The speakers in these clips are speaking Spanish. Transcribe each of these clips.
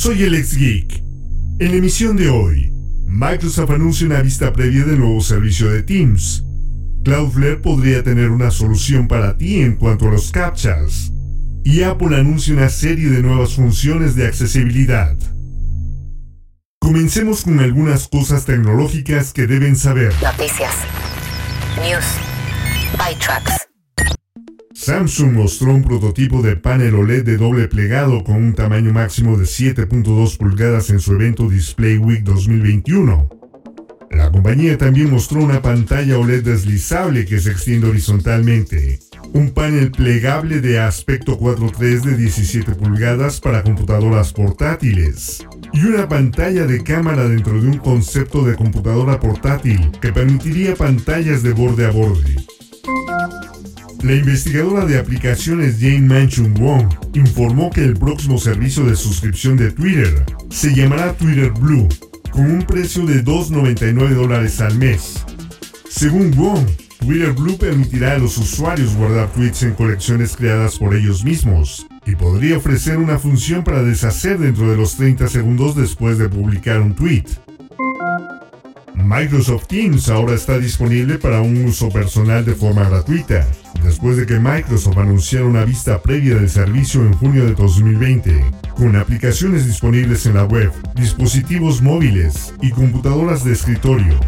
Soy el ex Geek. En la emisión de hoy, Microsoft anuncia una vista previa del nuevo servicio de Teams. Cloudflare podría tener una solución para ti en cuanto a los captchas. Y Apple anuncia una serie de nuevas funciones de accesibilidad. Comencemos con algunas cosas tecnológicas que deben saber. Noticias. News. Samsung mostró un prototipo de panel OLED de doble plegado con un tamaño máximo de 7.2 pulgadas en su evento Display Week 2021. La compañía también mostró una pantalla OLED deslizable que se extiende horizontalmente, un panel plegable de aspecto 4.3 de 17 pulgadas para computadoras portátiles y una pantalla de cámara dentro de un concepto de computadora portátil que permitiría pantallas de borde a borde. La investigadora de aplicaciones Jane Manchun Wong informó que el próximo servicio de suscripción de Twitter se llamará Twitter Blue, con un precio de 2,99 dólares al mes. Según Wong, Twitter Blue permitirá a los usuarios guardar tweets en colecciones creadas por ellos mismos y podría ofrecer una función para deshacer dentro de los 30 segundos después de publicar un tweet. Microsoft Teams ahora está disponible para un uso personal de forma gratuita, después de que Microsoft anunciara una vista previa del servicio en junio de 2020, con aplicaciones disponibles en la web, dispositivos móviles y computadoras de escritorio.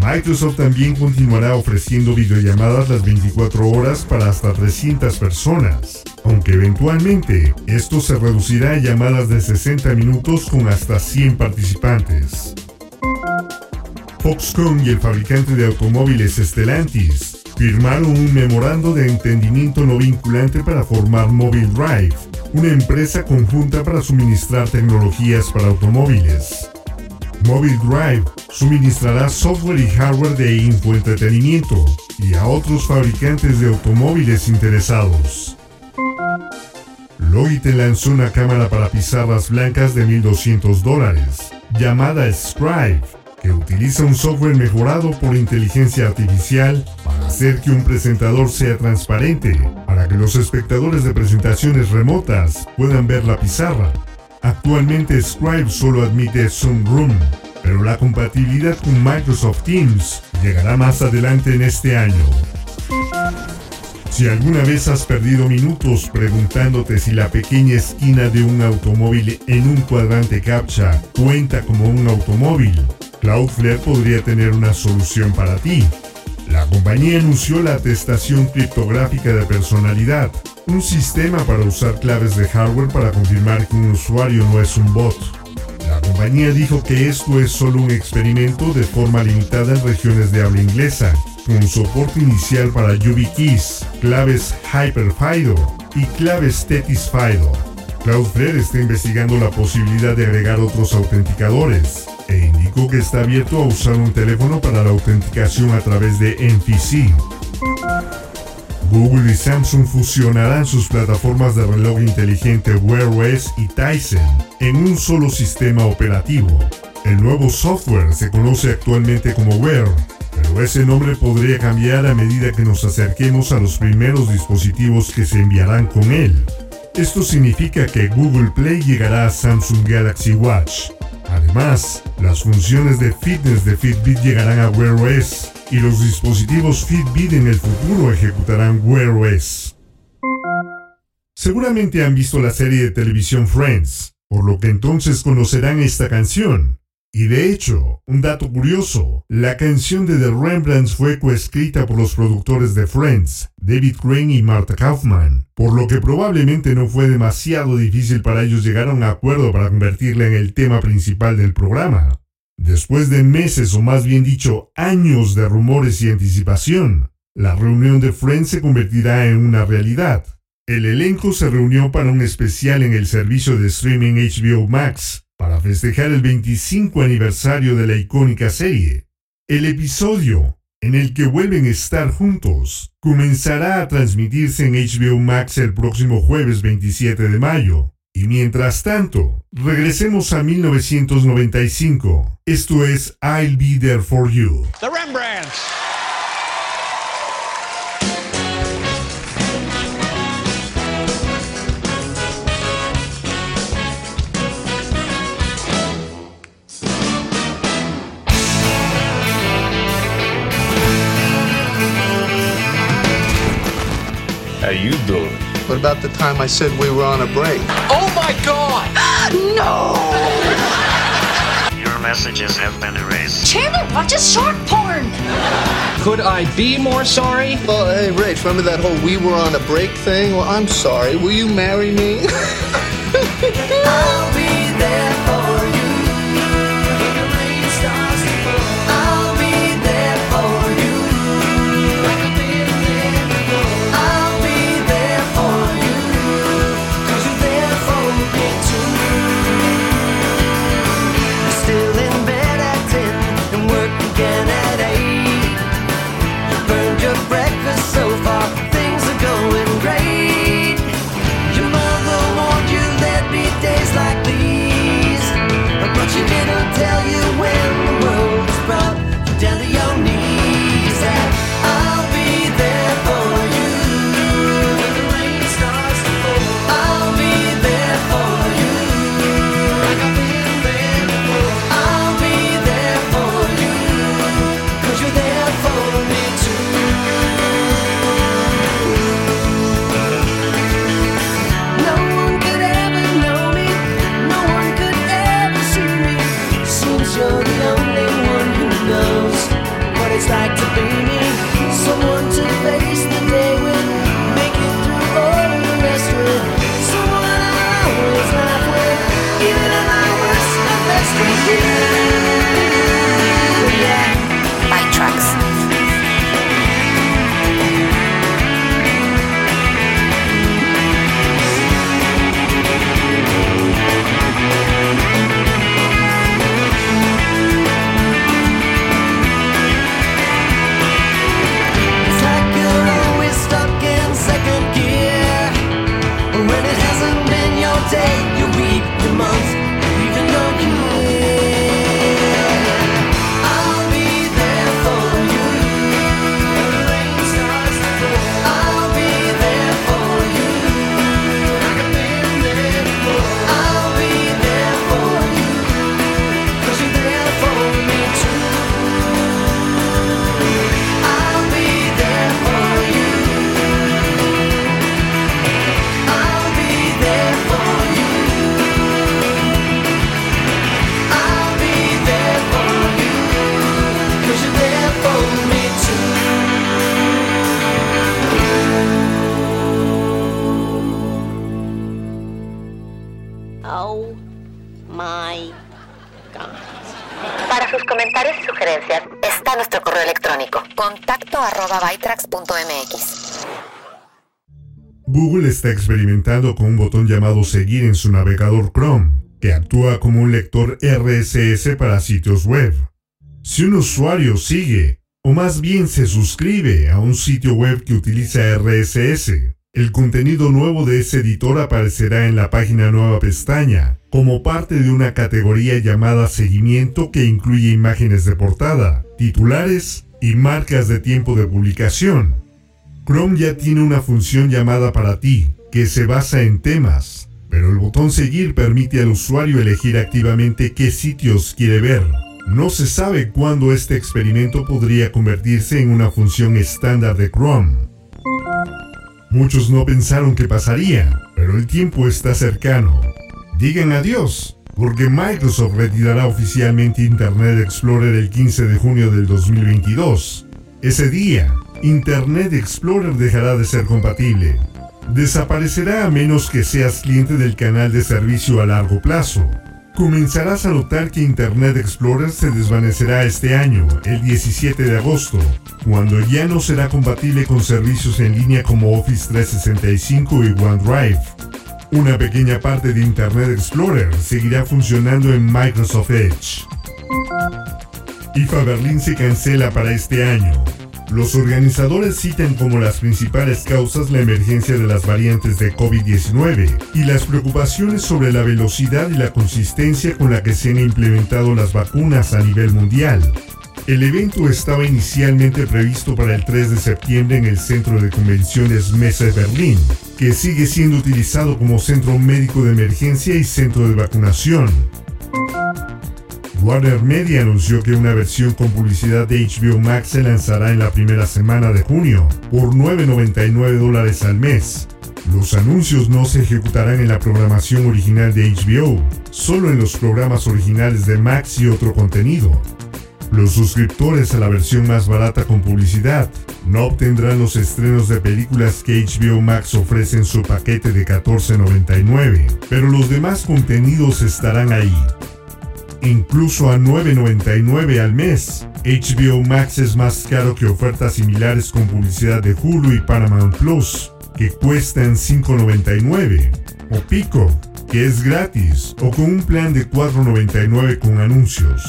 Microsoft también continuará ofreciendo videollamadas las 24 horas para hasta 300 personas, aunque eventualmente esto se reducirá a llamadas de 60 minutos con hasta 100 participantes. Foxconn y el fabricante de automóviles Stellantis firmaron un memorando de entendimiento no vinculante para formar Mobile Drive, una empresa conjunta para suministrar tecnologías para automóviles. Mobile Drive suministrará software y hardware de infoentretenimiento y a otros fabricantes de automóviles interesados. Logitech lanzó una cámara para pizarras blancas de 1.200 dólares, llamada Scribe, que utiliza un software mejorado por inteligencia artificial hacer que un presentador sea transparente, para que los espectadores de presentaciones remotas puedan ver la pizarra. Actualmente Scribe solo admite Zoom Room, pero la compatibilidad con Microsoft Teams llegará más adelante en este año. Si alguna vez has perdido minutos preguntándote si la pequeña esquina de un automóvil en un cuadrante captcha cuenta como un automóvil, Cloudflare podría tener una solución para ti. La compañía anunció la atestación criptográfica de personalidad, un sistema para usar claves de hardware para confirmar que un usuario no es un bot. La compañía dijo que esto es solo un experimento de forma limitada en regiones de habla inglesa, con soporte inicial para YubiKeys, claves HyperFIDO y claves TetisFIDO. Cloudflare está investigando la posibilidad de agregar otros autenticadores, e indicó que está abierto a usar un teléfono para la autenticación a través de NFC. Google y Samsung fusionarán sus plataformas de reloj inteligente Wear OS y Tyson en un solo sistema operativo. El nuevo software se conoce actualmente como Wear, pero ese nombre podría cambiar a medida que nos acerquemos a los primeros dispositivos que se enviarán con él. Esto significa que Google Play llegará a Samsung Galaxy Watch, Además, las funciones de fitness de Fitbit llegarán a Wear OS y los dispositivos Fitbit en el futuro ejecutarán Wear OS. Seguramente han visto la serie de televisión Friends, por lo que entonces conocerán esta canción. Y de hecho, un dato curioso, la canción de The Rembrandts fue coescrita por los productores de Friends, David Crane y Martha Kaufman, por lo que probablemente no fue demasiado difícil para ellos llegar a un acuerdo para convertirla en el tema principal del programa. Después de meses o más bien dicho años de rumores y anticipación, la reunión de Friends se convertirá en una realidad. El elenco se reunió para un especial en el servicio de streaming HBO Max, para festejar el 25 aniversario de la icónica serie. El episodio, en el que vuelven a estar juntos, comenzará a transmitirse en HBO Max el próximo jueves 27 de mayo. Y mientras tanto, regresemos a 1995. Esto es I'll Be There For You. The Rembrandts. How you doing? What about the time I said we were on a break? Oh my God! No! Your messages have been erased. Chandler watches short porn. Could I be more sorry? Well, hey, Rach, remember that whole we were on a break thing? Well, I'm sorry. Will you marry me? está experimentando con un botón llamado Seguir en su navegador Chrome, que actúa como un lector RSS para sitios web. Si un usuario sigue, o más bien se suscribe a un sitio web que utiliza RSS, el contenido nuevo de ese editor aparecerá en la página nueva pestaña, como parte de una categoría llamada Seguimiento que incluye imágenes de portada, titulares y marcas de tiempo de publicación. Chrome ya tiene una función llamada para ti, que se basa en temas, pero el botón seguir permite al usuario elegir activamente qué sitios quiere ver. No se sabe cuándo este experimento podría convertirse en una función estándar de Chrome. Muchos no pensaron que pasaría, pero el tiempo está cercano. Digan adiós, porque Microsoft retirará oficialmente Internet Explorer el 15 de junio del 2022. Ese día, Internet Explorer dejará de ser compatible. Desaparecerá a menos que seas cliente del canal de servicio a largo plazo. Comenzarás a notar que Internet Explorer se desvanecerá este año, el 17 de agosto, cuando ya no será compatible con servicios en línea como Office 365 y OneDrive. Una pequeña parte de Internet Explorer seguirá funcionando en Microsoft Edge. IFA Berlín se cancela para este año. Los organizadores citan como las principales causas la emergencia de las variantes de COVID-19 y las preocupaciones sobre la velocidad y la consistencia con la que se han implementado las vacunas a nivel mundial. El evento estaba inicialmente previsto para el 3 de septiembre en el Centro de Convenciones Messe Berlín, que sigue siendo utilizado como centro médico de emergencia y centro de vacunación. Warner Media anunció que una versión con publicidad de HBO Max se lanzará en la primera semana de junio por 9.99 dólares al mes. Los anuncios no se ejecutarán en la programación original de HBO, solo en los programas originales de Max y otro contenido. Los suscriptores a la versión más barata con publicidad no obtendrán los estrenos de películas que HBO Max ofrece en su paquete de 14.99, pero los demás contenidos estarán ahí incluso a 9.99 al mes. HBO Max es más caro que ofertas similares con publicidad de Hulu y Paramount Plus, que cuestan 5.99, o Pico, que es gratis, o con un plan de 4.99 con anuncios.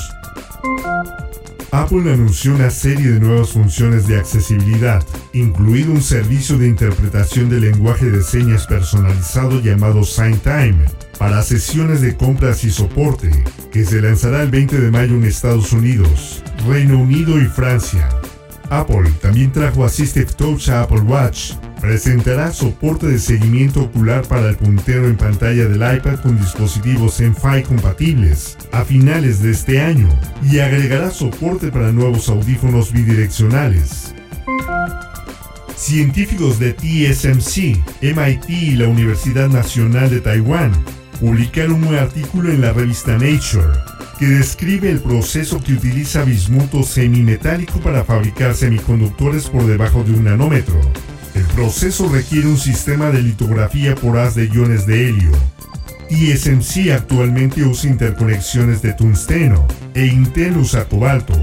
Apple anunció una serie de nuevas funciones de accesibilidad, incluido un servicio de interpretación de lenguaje de señas personalizado llamado SignTime, para sesiones de compras y soporte, que se lanzará el 20 de mayo en Estados Unidos, Reino Unido y Francia. Apple también trajo Assistive Touch a Apple Watch. Presentará soporte de seguimiento ocular para el puntero en pantalla del iPad con dispositivos MFI compatibles a finales de este año y agregará soporte para nuevos audífonos bidireccionales. Científicos de TSMC, MIT y la Universidad Nacional de Taiwán publicaron un artículo en la revista Nature que describe el proceso que utiliza bismuto semimetálico para fabricar semiconductores por debajo de un nanómetro. El proceso requiere un sistema de litografía por haz de iones de helio. TSMC actualmente usa interconexiones de tungsteno e Intel usa cobalto.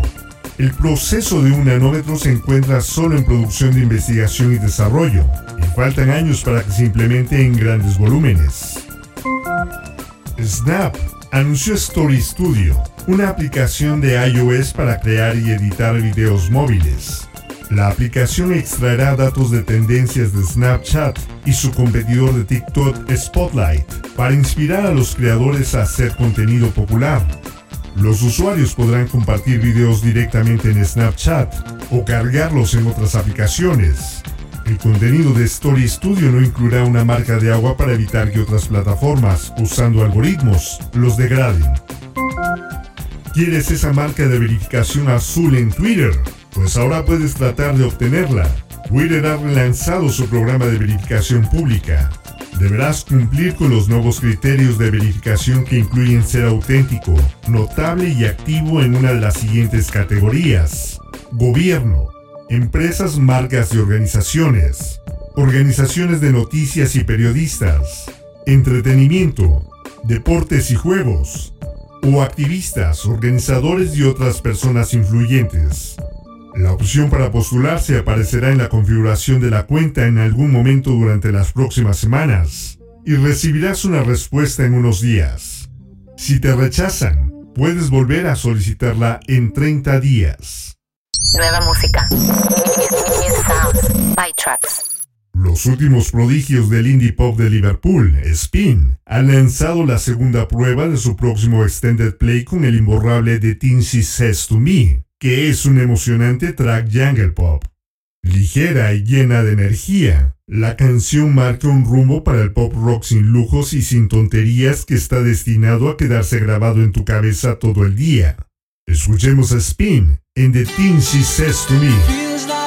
El proceso de un nanómetro se encuentra solo en producción de investigación y desarrollo, y faltan años para que se implemente en grandes volúmenes. Snap anunció Story Studio, una aplicación de iOS para crear y editar videos móviles. La aplicación extraerá datos de tendencias de Snapchat y su competidor de TikTok Spotlight para inspirar a los creadores a hacer contenido popular. Los usuarios podrán compartir videos directamente en Snapchat o cargarlos en otras aplicaciones. El contenido de Story Studio no incluirá una marca de agua para evitar que otras plataformas, usando algoritmos, los degraden. ¿Quieres esa marca de verificación azul en Twitter? Pues ahora puedes tratar de obtenerla. Twitter ha relanzado su programa de verificación pública. Deberás cumplir con los nuevos criterios de verificación que incluyen ser auténtico, notable y activo en una de las siguientes categorías. Gobierno, empresas, marcas y organizaciones, organizaciones de noticias y periodistas, entretenimiento, deportes y juegos, o activistas, organizadores y otras personas influyentes. La opción para postularse aparecerá en la configuración de la cuenta en algún momento durante las próximas semanas y recibirás una respuesta en unos días. Si te rechazan, puedes volver a solicitarla en 30 días. Nueva música. New sounds. By tracks. Los últimos prodigios del indie pop de Liverpool, Spin, han lanzado la segunda prueba de su próximo extended play con el imborrable The Things She Says to Me, que es un emocionante track jungle pop. Ligera y llena de energía, la canción marca un rumbo para el pop rock sin lujos y sin tonterías que está destinado a quedarse grabado en tu cabeza todo el día. Escuchemos a Spin en The Things She Says to Me.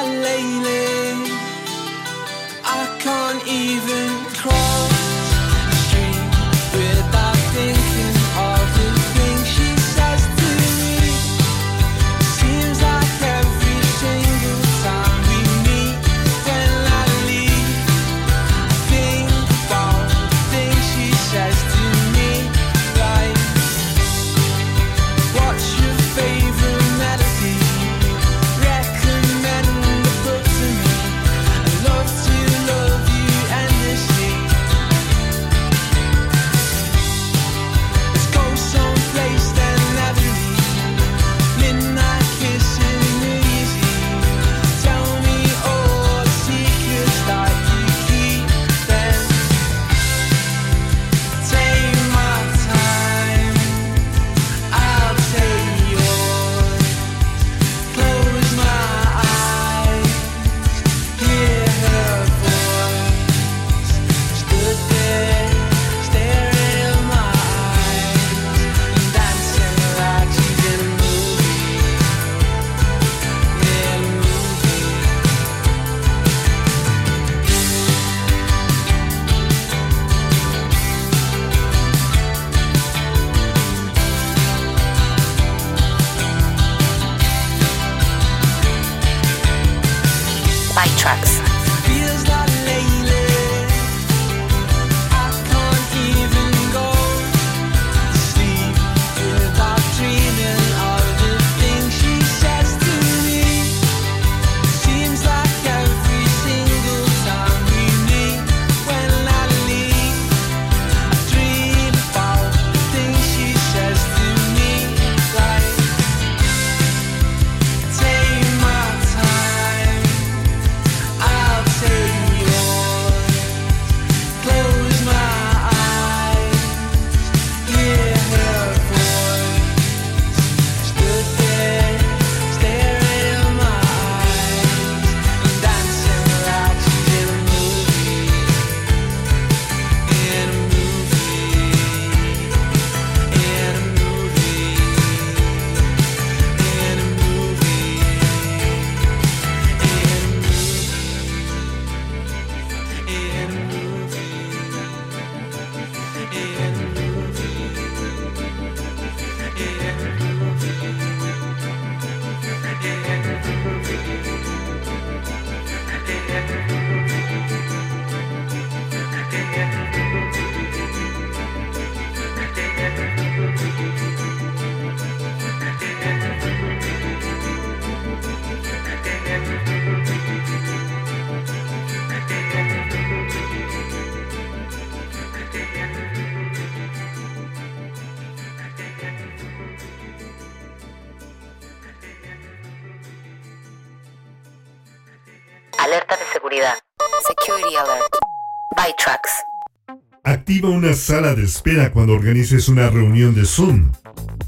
Una sala de espera cuando organices una reunión de Zoom.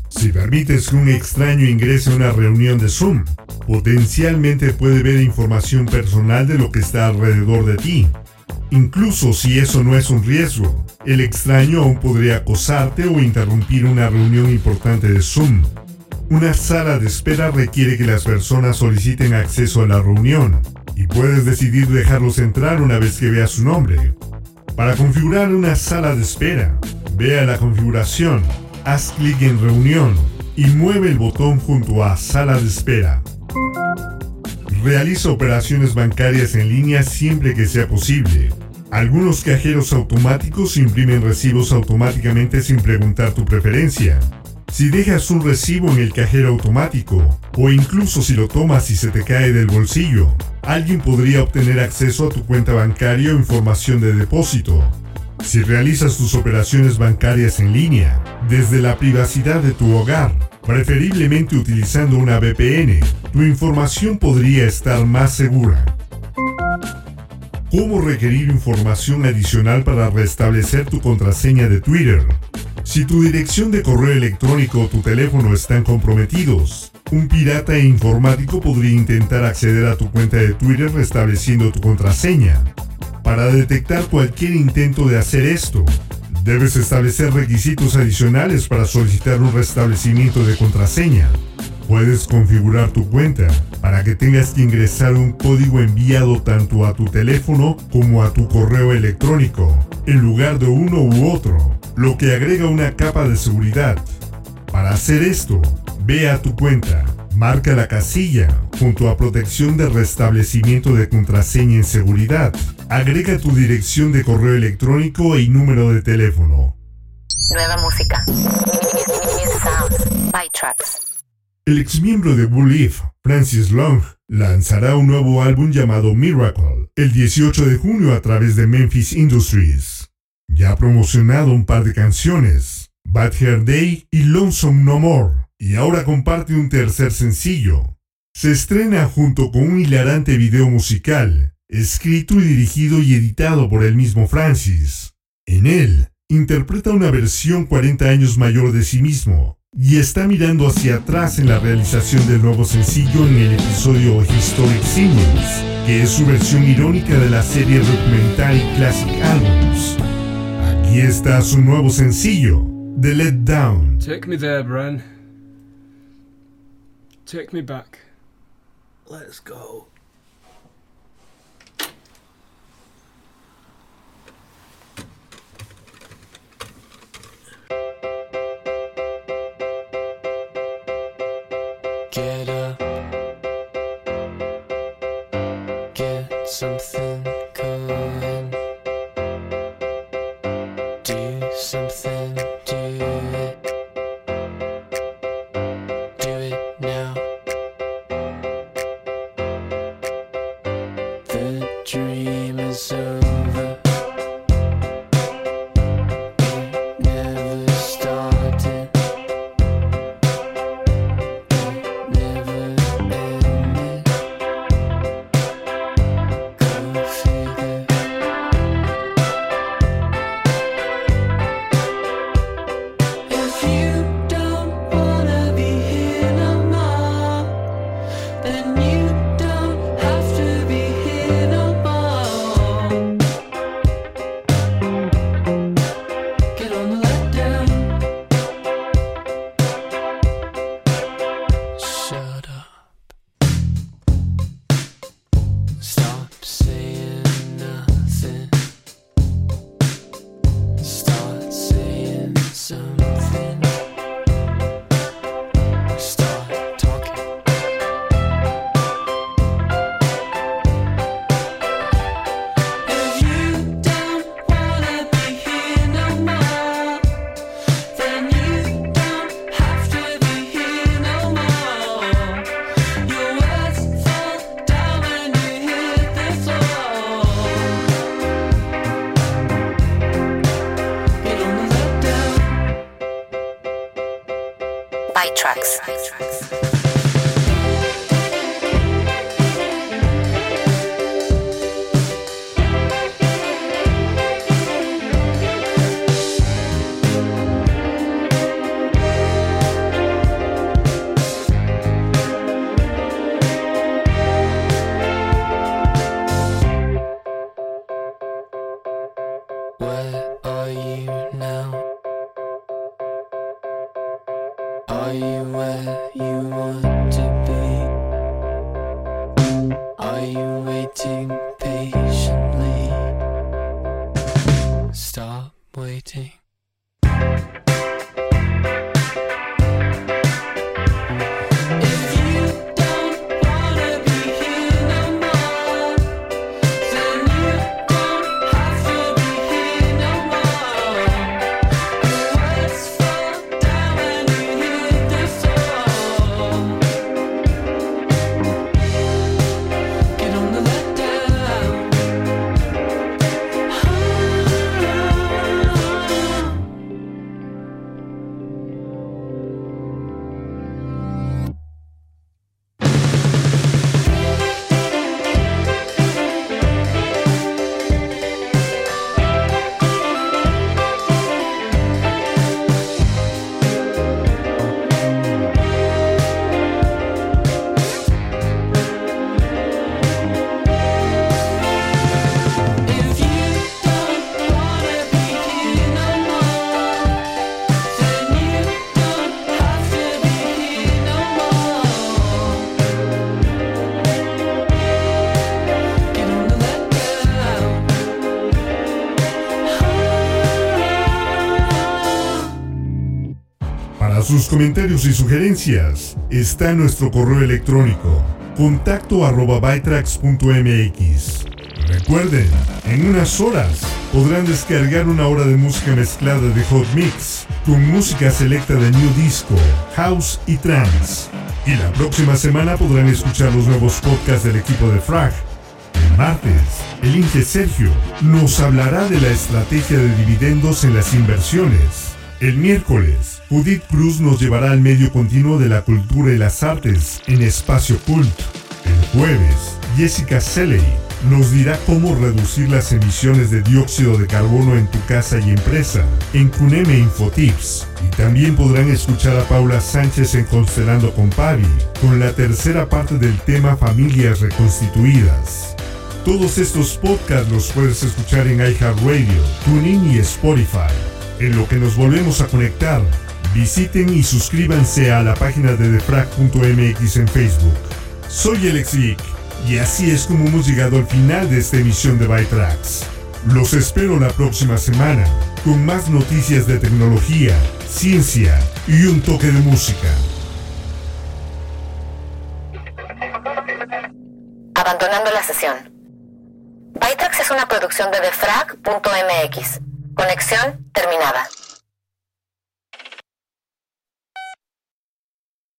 Si permites que un extraño ingrese a una reunión de Zoom, potencialmente puede ver información personal de lo que está alrededor de ti. Incluso si eso no es un riesgo, el extraño aún podría acosarte o interrumpir una reunión importante de Zoom. Una sala de espera requiere que las personas soliciten acceso a la reunión y puedes decidir dejarlos entrar una vez que veas su nombre. Para configurar una sala de espera, ve a la configuración, haz clic en reunión y mueve el botón junto a sala de espera. Realiza operaciones bancarias en línea siempre que sea posible. Algunos cajeros automáticos imprimen recibos automáticamente sin preguntar tu preferencia. Si dejas un recibo en el cajero automático, o incluso si lo tomas y se te cae del bolsillo, alguien podría obtener acceso a tu cuenta bancaria o información de depósito. Si realizas tus operaciones bancarias en línea, desde la privacidad de tu hogar, preferiblemente utilizando una VPN, tu información podría estar más segura. ¿Cómo requerir información adicional para restablecer tu contraseña de Twitter? Si tu dirección de correo electrónico o tu teléfono están comprometidos, un pirata informático podría intentar acceder a tu cuenta de Twitter restableciendo tu contraseña. Para detectar cualquier intento de hacer esto, debes establecer requisitos adicionales para solicitar un restablecimiento de contraseña. Puedes configurar tu cuenta para que tengas que ingresar un código enviado tanto a tu teléfono como a tu correo electrónico, en lugar de uno u otro, lo que agrega una capa de seguridad. Para hacer esto, ve a tu cuenta, marca la casilla junto a protección de restablecimiento de contraseña en seguridad, agrega tu dirección de correo electrónico y número de teléfono. Nueva música. El exmiembro de Leaf, Francis Long, lanzará un nuevo álbum llamado Miracle el 18 de junio a través de Memphis Industries. Ya ha promocionado un par de canciones, Bad Hair Day y Lonesome No More, y ahora comparte un tercer sencillo. Se estrena junto con un hilarante video musical, escrito y dirigido y editado por el mismo Francis. En él, interpreta una versión 40 años mayor de sí mismo, y está mirando hacia atrás en la realización del nuevo sencillo en el episodio Historic Singles, que es su versión irónica de la serie documental Classic Albums. Aquí está su nuevo sencillo, The Let Down. Take me there, Bren. Take me back. Let's go. Sus comentarios y sugerencias está nuestro correo electrónico contacto arroba. Recuerden, en unas horas podrán descargar una hora de música mezclada de Hot Mix con música selecta de New Disco, House y Trance. Y la próxima semana podrán escuchar los nuevos podcasts del equipo de Frag. El martes, el Inge Sergio nos hablará de la estrategia de dividendos en las inversiones. El miércoles, Judith Cruz nos llevará al medio continuo de la cultura y las artes en Espacio Cult. El jueves, Jessica Selley nos dirá cómo reducir las emisiones de dióxido de carbono en tu casa y empresa en Cuneme Infotips. Y también podrán escuchar a Paula Sánchez en Constelando con Pavi con la tercera parte del tema Familias Reconstituidas. Todos estos podcasts los puedes escuchar en iHeartRadio, TuneIn y Spotify. En lo que nos volvemos a conectar, visiten y suscríbanse a la página de defrag.mx en Facebook. Soy Alex Vic y así es como hemos llegado al final de esta emisión de Bytrax. Los espero la próxima semana con más noticias de tecnología, ciencia y un toque de música. Abandonando la sesión. Bytrax es una producción de defrag.mx. Conexión terminada.